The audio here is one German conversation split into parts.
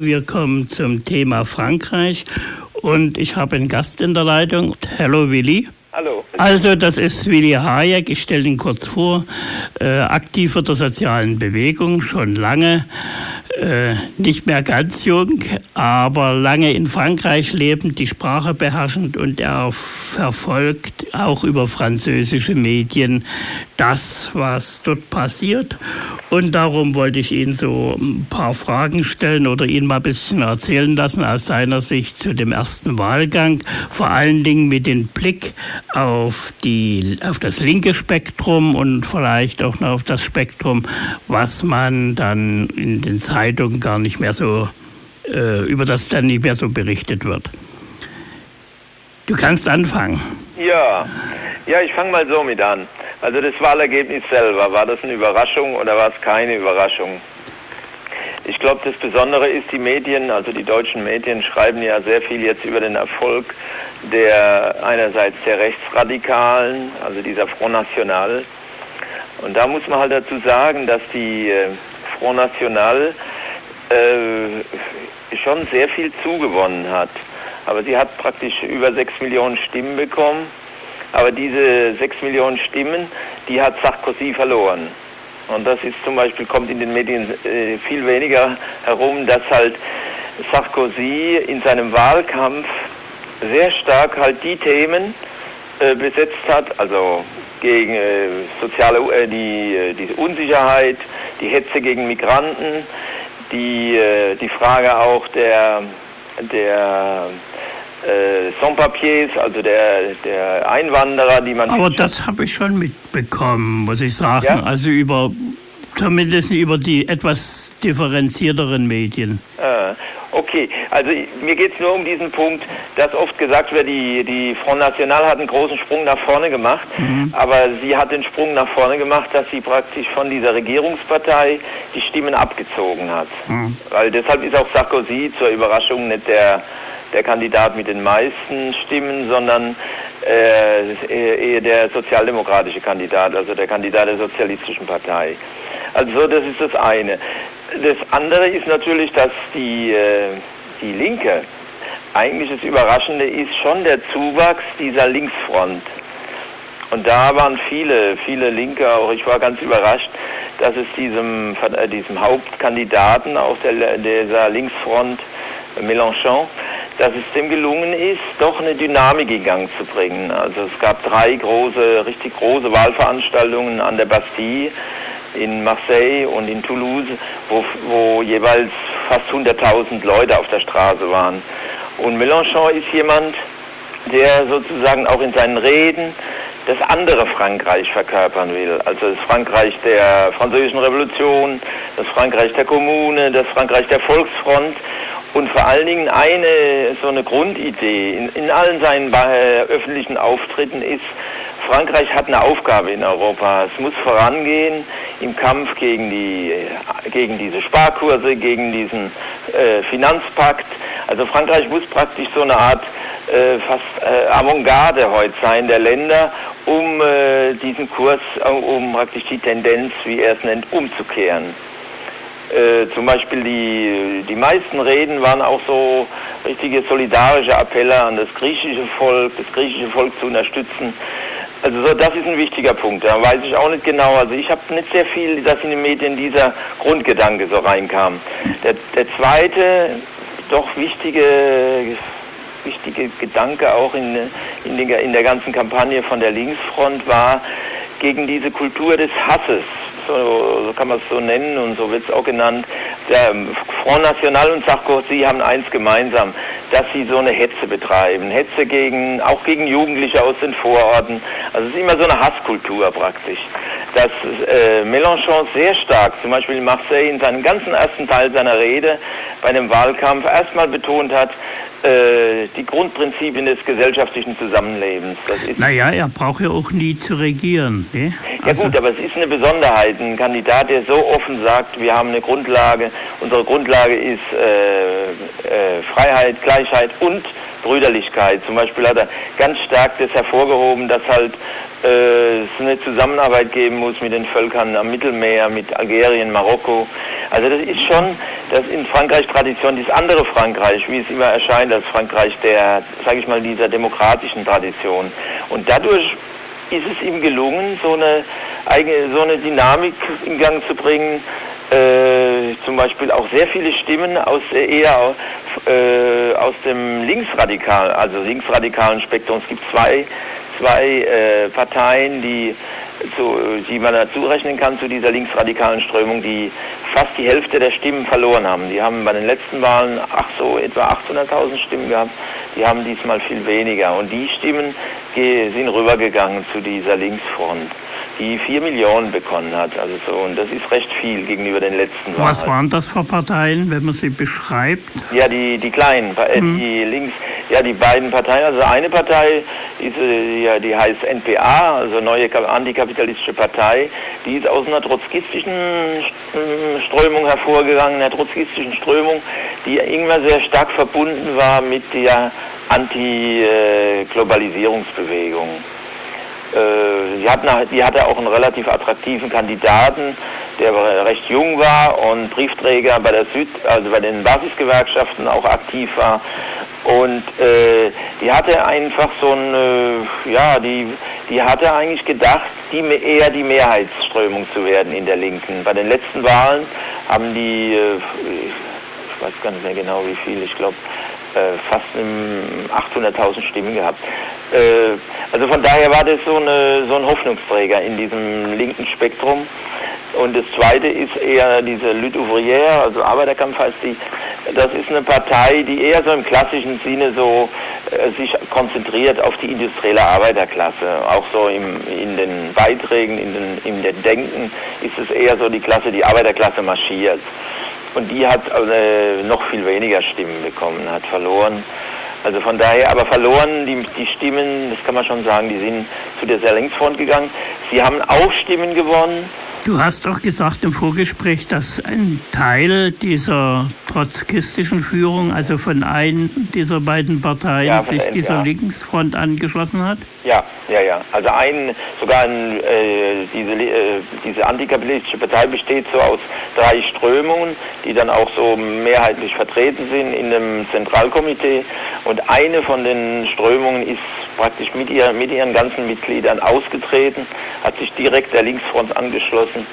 Wir kommen zum Thema Frankreich und ich habe einen Gast in der Leitung. Hallo Willi. Hallo. Also das ist Willi Hayek, ich stelle ihn kurz vor, äh, aktiver der sozialen Bewegung, schon lange, äh, nicht mehr ganz jung, aber lange in Frankreich lebend, die Sprache beherrschend und er verfolgt auch über französische Medien das, was dort passiert. Und darum wollte ich Ihnen so ein paar Fragen stellen oder Ihnen mal ein bisschen erzählen lassen aus seiner Sicht zu dem ersten Wahlgang, vor allen Dingen mit dem Blick auf, die, auf das linke Spektrum und vielleicht auch noch auf das Spektrum, was man dann in den Zeitungen gar nicht mehr so, äh, über das dann nicht mehr so berichtet wird. Du kannst anfangen. Ja, ja, ich fange mal so mit an. Also das Wahlergebnis selber, war das eine Überraschung oder war es keine Überraschung? Ich glaube, das Besondere ist, die Medien, also die deutschen Medien schreiben ja sehr viel jetzt über den Erfolg der einerseits der Rechtsradikalen, also dieser Front National. Und da muss man halt dazu sagen, dass die äh, Front National äh, schon sehr viel zugewonnen hat. Aber sie hat praktisch über sechs Millionen Stimmen bekommen aber diese 6 Millionen Stimmen, die hat Sarkozy verloren. Und das ist zum Beispiel, kommt in den Medien äh, viel weniger herum, dass halt Sarkozy in seinem Wahlkampf sehr stark halt die Themen äh, besetzt hat, also gegen äh, soziale, äh, die, äh, die Unsicherheit, die Hetze gegen Migranten, die, äh, die Frage auch der, der äh, Sans-Papiers, also der, der Einwanderer, die man... Aber das habe ich schon mitbekommen, muss ich sagen. Ja? Also über, zumindest über die etwas differenzierteren Medien. Äh, okay, also mir geht es nur um diesen Punkt, dass oft gesagt wird, die, die Front National hat einen großen Sprung nach vorne gemacht, mhm. aber sie hat den Sprung nach vorne gemacht, dass sie praktisch von dieser Regierungspartei die Stimmen abgezogen hat. Mhm. Weil deshalb ist auch Sarkozy zur Überraschung nicht der der Kandidat mit den meisten Stimmen, sondern äh, eher der sozialdemokratische Kandidat, also der Kandidat der Sozialistischen Partei. Also das ist das eine. Das andere ist natürlich, dass die, äh, die Linke, eigentlich das Überraschende ist schon der Zuwachs dieser Linksfront. Und da waren viele, viele Linke, auch ich war ganz überrascht, dass es diesem, äh, diesem Hauptkandidaten aus der, dieser Linksfront, Mélenchon, dass es dem gelungen ist, doch eine Dynamik in Gang zu bringen. Also es gab drei große, richtig große Wahlveranstaltungen an der Bastille in Marseille und in Toulouse, wo, wo jeweils fast 100.000 Leute auf der Straße waren. Und Mélenchon ist jemand, der sozusagen auch in seinen Reden das andere Frankreich verkörpern will. Also das Frankreich der französischen Revolution, das Frankreich der Kommune, das Frankreich der Volksfront und vor allen Dingen eine so eine Grundidee in, in allen seinen äh, öffentlichen Auftritten ist, Frankreich hat eine Aufgabe in Europa. Es muss vorangehen im Kampf gegen, die, gegen diese Sparkurse, gegen diesen äh, Finanzpakt. Also Frankreich muss praktisch so eine Art äh, fast äh, Avantgarde heute sein der Länder, um äh, diesen Kurs, äh, um praktisch die Tendenz, wie er es nennt, umzukehren. Äh, zum Beispiel die, die meisten Reden waren auch so richtige solidarische Appelle an das griechische Volk, das griechische Volk zu unterstützen. Also so, das ist ein wichtiger Punkt. Da weiß ich auch nicht genau. Also ich habe nicht sehr viel, dass in den Medien dieser Grundgedanke so reinkam. Der, der zweite, doch wichtige, wichtige Gedanke auch in, in, den, in der ganzen Kampagne von der Linksfront war gegen diese Kultur des Hasses so, so kann man es so nennen und so wird es auch genannt. Der Front National und Sarkozy haben eins gemeinsam, dass sie so eine Hetze betreiben. Hetze gegen, auch gegen Jugendliche aus den Vororten. Also es ist immer so eine Hasskultur praktisch. Dass äh, Mélenchon sehr stark, zum Beispiel in Marseille, in seinem ganzen ersten Teil seiner Rede bei einem Wahlkampf erstmal betont hat, äh, die Grundprinzipien des gesellschaftlichen Zusammenlebens. naja, er braucht ja auch nie zu regieren. Ne? Ja also gut, aber es ist eine Besonderheit. Ein Kandidat, der so offen sagt, wir haben eine Grundlage, unsere Grundlage ist äh, äh, Freiheit, Gleichheit und Brüderlichkeit. Zum Beispiel hat er ganz stark das hervorgehoben, dass halt äh, es eine Zusammenarbeit geben muss mit den Völkern am Mittelmeer, mit Algerien, Marokko. Also das ist schon, das in Frankreich Tradition, dieses andere Frankreich, wie es immer erscheint, als Frankreich der, sage ich mal, dieser demokratischen Tradition. Und dadurch ist es ihm gelungen, so eine eigene, so eine Dynamik in Gang zu bringen, äh, zum Beispiel auch sehr viele Stimmen aus eher äh, aus dem linksradikalen, also linksradikalen Spektrum. Es gibt zwei, zwei äh, Parteien, die, zu, die man dazu rechnen kann zu dieser linksradikalen Strömung, die fast die Hälfte der Stimmen verloren haben. Die haben bei den letzten Wahlen ach so etwa 800.000 Stimmen gehabt. Die haben diesmal viel weniger. Und die Stimmen sind rübergegangen zu dieser Linksfront die 4 Millionen bekommen hat. Also so, und das ist recht viel gegenüber den letzten Wahlen. Was waren das für Parteien, wenn man sie beschreibt? Ja, die, die kleinen, äh, mhm. die links, ja, die beiden Parteien. Also eine Partei, ist, äh, ja, die heißt NPA, also Neue Antikapitalistische Partei, die ist aus einer trotzkistischen Strömung hervorgegangen, einer trotzkistischen Strömung, die irgendwann sehr stark verbunden war mit der Anti-Globalisierungsbewegung. Äh, die, hatten, die hatte auch einen relativ attraktiven Kandidaten, der recht jung war und Briefträger bei der Süd, also bei den Basisgewerkschaften auch aktiv war. Und äh, die hatte einfach so ein, äh, ja, die, die hatte eigentlich gedacht, die, eher die Mehrheitsströmung zu werden in der Linken. Bei den letzten Wahlen haben die, äh, ich weiß gar nicht mehr genau wie viel, ich glaube äh, fast 800.000 Stimmen gehabt. Äh, also von daher war das so, eine, so ein Hoffnungsträger in diesem linken Spektrum. Und das zweite ist eher diese Lutte ouvrière, also Arbeiterkampf heißt die. Das ist eine Partei, die eher so im klassischen Sinne so äh, sich konzentriert auf die industrielle Arbeiterklasse. Auch so im, in den Beiträgen, in den, in den Denken ist es eher so die Klasse, die Arbeiterklasse marschiert. Und die hat äh, noch viel weniger Stimmen bekommen, hat verloren. Also von daher, aber verloren, die, die Stimmen, das kann man schon sagen, die sind zu der sehr Linksfront gegangen. Sie haben auch Stimmen gewonnen. Du hast doch gesagt im Vorgespräch, dass ein Teil dieser trotzkistischen Führung, also von einem dieser beiden Parteien, ja, sich dieser Linksfront angeschlossen hat? Ja, ja, ja. Also ein, sogar ein, äh, diese, äh, diese antikapitalistische Partei besteht so aus drei Strömungen, die dann auch so mehrheitlich vertreten sind in dem Zentralkomitee. Und eine von den Strömungen ist praktisch mit, ihr, mit ihren ganzen Mitgliedern ausgetreten, hat sich direkt der Linksfront angeschlossen.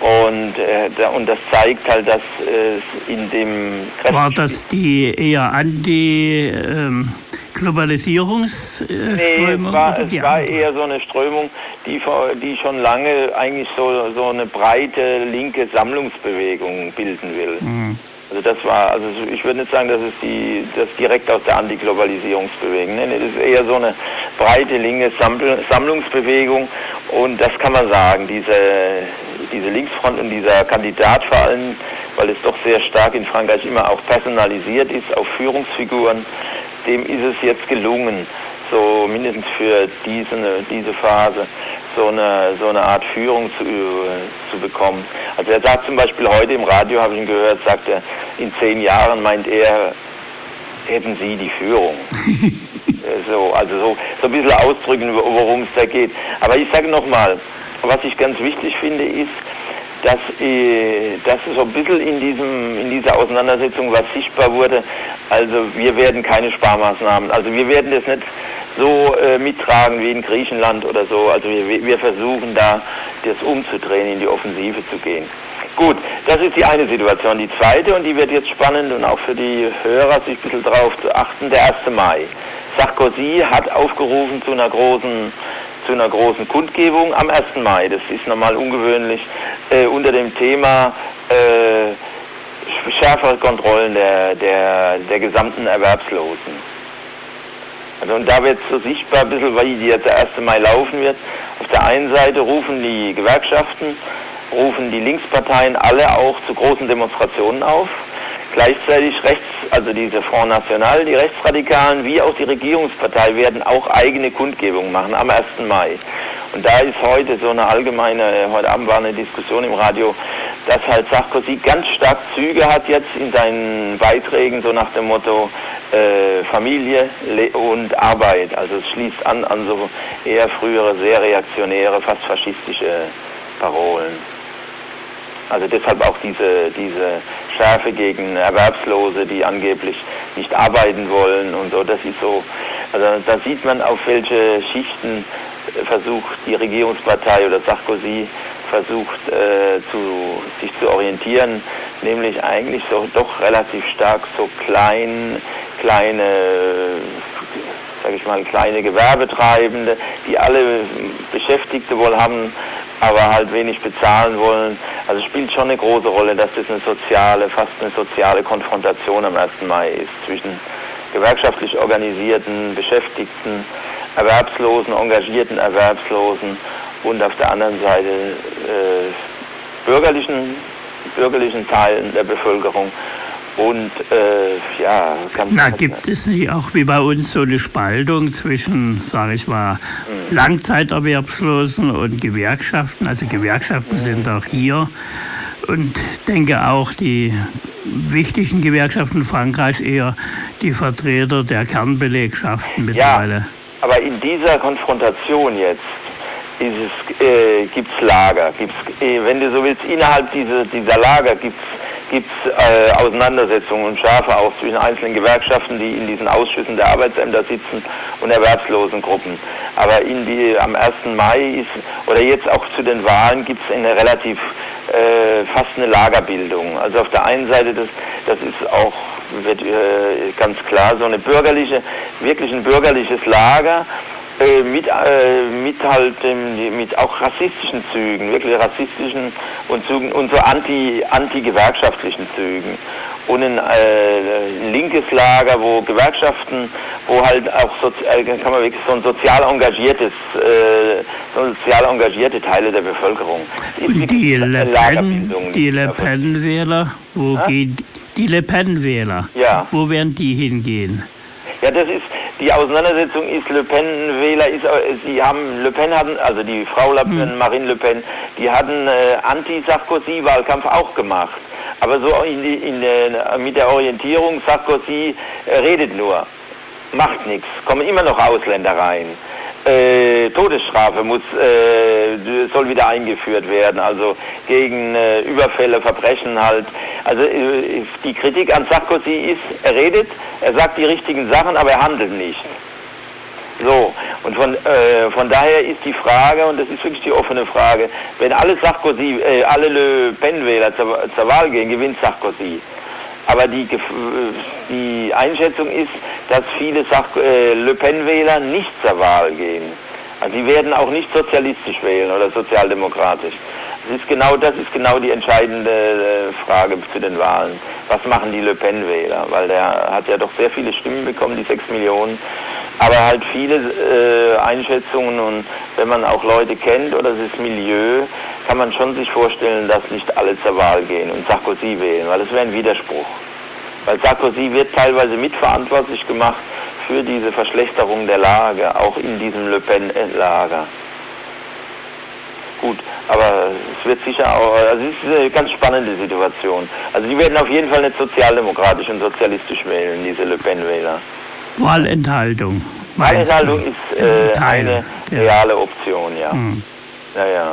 Und, äh, da, und das zeigt halt, dass äh, in dem... Kräftig War das die eher anti... Ähm Globalisierungsströmung? Nee, es war, es war eher so eine Strömung, die, die schon lange eigentlich so, so eine breite linke Sammlungsbewegung bilden will. Mhm. Also das war, also ich würde nicht sagen, dass es die, das direkt aus der Antiglobalisierungsbewegung, nee, das ist eher so eine breite linke Sammlungsbewegung. Und das kann man sagen, diese, diese Linksfront und dieser Kandidat vor allem, weil es doch sehr stark in Frankreich immer auch personalisiert ist auf Führungsfiguren, dem ist es jetzt gelungen, so mindestens für diese, diese Phase so eine, so eine Art Führung zu, zu bekommen. Also er sagt zum Beispiel heute im Radio, habe ich ihn gehört, sagt er, in zehn Jahren meint er, hätten Sie die Führung. so, also so, so ein bisschen ausdrücken, worum es da geht. Aber ich sage nochmal, was ich ganz wichtig finde, ist, dass, äh, dass so ein bisschen in, diesem, in dieser Auseinandersetzung was sichtbar wurde. Also wir werden keine Sparmaßnahmen, also wir werden das nicht so äh, mittragen wie in Griechenland oder so. Also wir, wir versuchen da das umzudrehen, in die Offensive zu gehen. Gut, das ist die eine Situation. Die zweite, und die wird jetzt spannend und auch für die Hörer sich ein bisschen darauf zu achten, der 1. Mai. Sarkozy hat aufgerufen zu einer großen zu einer großen Kundgebung am 1. Mai. Das ist normal ungewöhnlich äh, unter dem Thema äh, schärfere Kontrollen der, der, der gesamten Erwerbslosen. Also und da wird so sichtbar ein bisschen, wie jetzt der 1. Mai laufen wird. Auf der einen Seite rufen die Gewerkschaften, rufen die Linksparteien alle auch zu großen Demonstrationen auf. Gleichzeitig rechts, also diese Front National, die Rechtsradikalen, wie auch die Regierungspartei werden auch eigene Kundgebungen machen am 1. Mai. Und da ist heute so eine allgemeine, heute Abend war eine Diskussion im Radio, dass halt Sarkozy ganz stark Züge hat jetzt in seinen Beiträgen, so nach dem Motto, äh, Familie und Arbeit. Also es schließt an an so eher frühere, sehr reaktionäre, fast faschistische Parolen. Also deshalb auch diese, diese Schärfe gegen Erwerbslose, die angeblich nicht arbeiten wollen und so. Das ist so, also da sieht man, auf welche Schichten versucht die Regierungspartei oder Sarkozy versucht äh, zu, sich zu orientieren, nämlich eigentlich so doch relativ stark so klein, kleine, sage ich mal, kleine Gewerbetreibende, die alle Beschäftigte wohl haben, aber halt wenig bezahlen wollen. Also spielt schon eine große Rolle, dass das eine soziale, fast eine soziale Konfrontation am 1. Mai ist zwischen gewerkschaftlich organisierten Beschäftigten, Erwerbslosen, engagierten Erwerbslosen und auf der anderen Seite äh, bürgerlichen, bürgerlichen Teilen der Bevölkerung. Und äh, ja, ganz Na, gibt es nicht auch wie bei uns so eine Spaltung zwischen, sage ich mal, mhm. Langzeiterwerbslosen und Gewerkschaften? Also Gewerkschaften mhm. sind auch hier und denke auch die wichtigen Gewerkschaften Frankreich eher die Vertreter der Kernbelegschaften mittlerweile. Ja, aber in dieser Konfrontation jetzt äh, gibt es Lager. Gibt's, äh, wenn du so willst, innerhalb dieser, dieser Lager gibt es äh, Auseinandersetzungen und scharfe auch zwischen einzelnen Gewerkschaften, die in diesen Ausschüssen der Arbeitsämter sitzen und Erwerbslosengruppen. Aber in die, am 1. Mai ist, oder jetzt auch zu den Wahlen gibt es eine relativ äh, fast eine Lagerbildung. Also auf der einen Seite, das, das ist auch wird äh, ganz klar so eine bürgerliche, wirklich ein bürgerliches Lager äh, mit, äh, mit halt ähm, mit auch rassistischen Zügen, wirklich rassistischen und Zügen und so anti anti-gewerkschaftlichen Zügen und ein, äh, linkes Lager, wo Gewerkschaften, wo halt auch sozial, äh, kann man wirklich so ein sozial engagiertes, äh, sozial engagierte Teile der Bevölkerung. Und die Le Pen, die Le Pen-Wähler, wo ah? geht die Le Pen-Wähler? Ja. Wo werden die hingehen? Ja, das ist die Auseinandersetzung ist Le Pen-Wähler ist, sie haben Le Pen hatten, also die Frau Le Pen, hm. Marine Le Pen, die hatten äh, Anti-Sarkozy-Wahlkampf auch gemacht. Aber so in die, in, äh, mit der Orientierung, Sarkozy äh, redet nur, macht nichts, kommen immer noch Ausländer rein. Äh, Todesstrafe muss, äh, soll wieder eingeführt werden, also gegen äh, Überfälle, Verbrechen halt. Also äh, die Kritik an Sarkozy ist, er redet, er sagt die richtigen Sachen, aber er handelt nicht. So, und von, äh, von daher ist die Frage, und das ist wirklich die offene Frage, wenn alle Sarkozy, äh, alle Le Pen-Wähler zur, zur Wahl gehen, gewinnt Sarkozy. Aber die, die Einschätzung ist, dass viele äh, Le Pen-Wähler nicht zur Wahl gehen. Also sie werden auch nicht sozialistisch wählen oder sozialdemokratisch. Das ist genau, das ist genau die entscheidende äh, Frage zu den Wahlen. Was machen die Le Pen-Wähler? Weil der hat ja doch sehr viele Stimmen bekommen, die sechs Millionen. Aber halt viele äh, Einschätzungen und wenn man auch Leute kennt oder das Milieu, kann man schon sich vorstellen, dass nicht alle zur Wahl gehen und Sarkozy wählen, weil das wäre ein Widerspruch. Weil Sarkozy wird teilweise mitverantwortlich gemacht für diese Verschlechterung der Lage, auch in diesem Le Pen-Lager. Aber es wird sicher auch, also es ist eine ganz spannende Situation. Also die werden auf jeden Fall nicht sozialdemokratisch und sozialistisch wählen, diese Le Pen-Wähler. Wahlenthaltung. Wahlenthaltung ist äh, eine reale Option, ja. Hm. Ja, ja.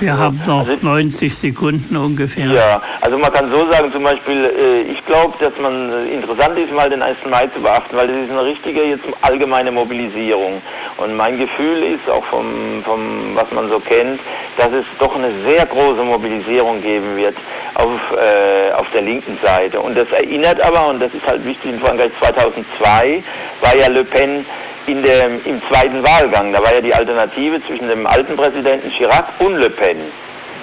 Wir haben noch also, 90 Sekunden ungefähr. Ja, also man kann so sagen, zum Beispiel, äh, ich glaube, dass man äh, interessant ist, mal den 1. Mai zu beachten, weil das ist eine richtige jetzt allgemeine Mobilisierung. Und mein Gefühl ist auch vom, vom was man so kennt, dass es doch eine sehr große Mobilisierung geben wird auf, äh, auf der linken Seite. Und das erinnert aber, und das ist halt wichtig in Frankreich 2002, war ja Le Pen in der, im zweiten Wahlgang. Da war ja die Alternative zwischen dem alten Präsidenten Chirac und Le Pen.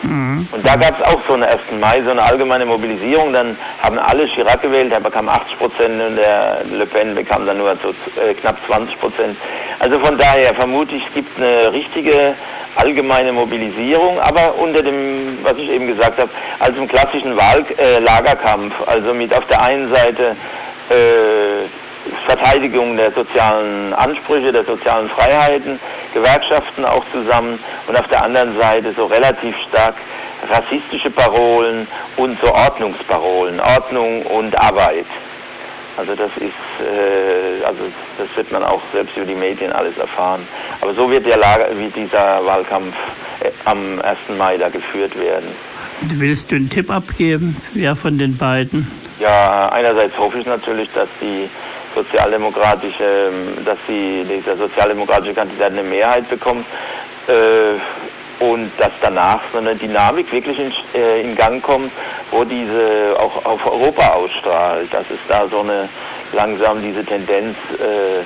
Mhm. Und da gab es auch so eine 1. Mai, so eine allgemeine Mobilisierung. Dann haben alle Chirac gewählt, er bekam 80 Prozent und der Le Pen bekam dann nur so, äh, knapp 20 Prozent. Also von daher vermute ich, es gibt eine richtige allgemeine Mobilisierung, aber unter dem, was ich eben gesagt habe, als im klassischen Wahllagerkampf. Äh, also mit auf der einen Seite äh, Verteidigung der sozialen Ansprüche, der sozialen Freiheiten, Gewerkschaften auch zusammen und auf der anderen Seite so relativ stark rassistische Parolen und so Ordnungsparolen, Ordnung und Arbeit. Also das ist, äh, also das wird man auch selbst über die Medien alles erfahren. Aber so wird der Lager, wie dieser Wahlkampf äh, am 1. Mai da geführt werden. Willst du einen Tipp abgeben, wer von den beiden? Ja, einerseits hoffe ich natürlich, dass die sozialdemokratische, ähm, dass die, dieser sozialdemokratische Kandidat eine Mehrheit bekommt äh, und dass danach so eine Dynamik wirklich in, äh, in Gang kommt, wo diese auch auf Europa ausstrahlt, dass es da so eine langsam diese Tendenz äh,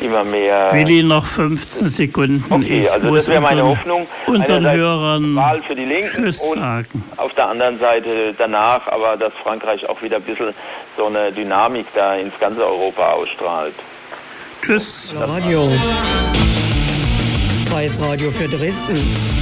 immer mehr. Willi, noch 15 Sekunden. Okay, ich also das wäre meine Hoffnung. Unseren Hörern Wahl für die Linken und sagen. auf der anderen Seite danach, aber dass Frankreich auch wieder ein bisschen so eine Dynamik da ins ganze Europa ausstrahlt. Tschüss. Radio. Freies Radio für Dresden.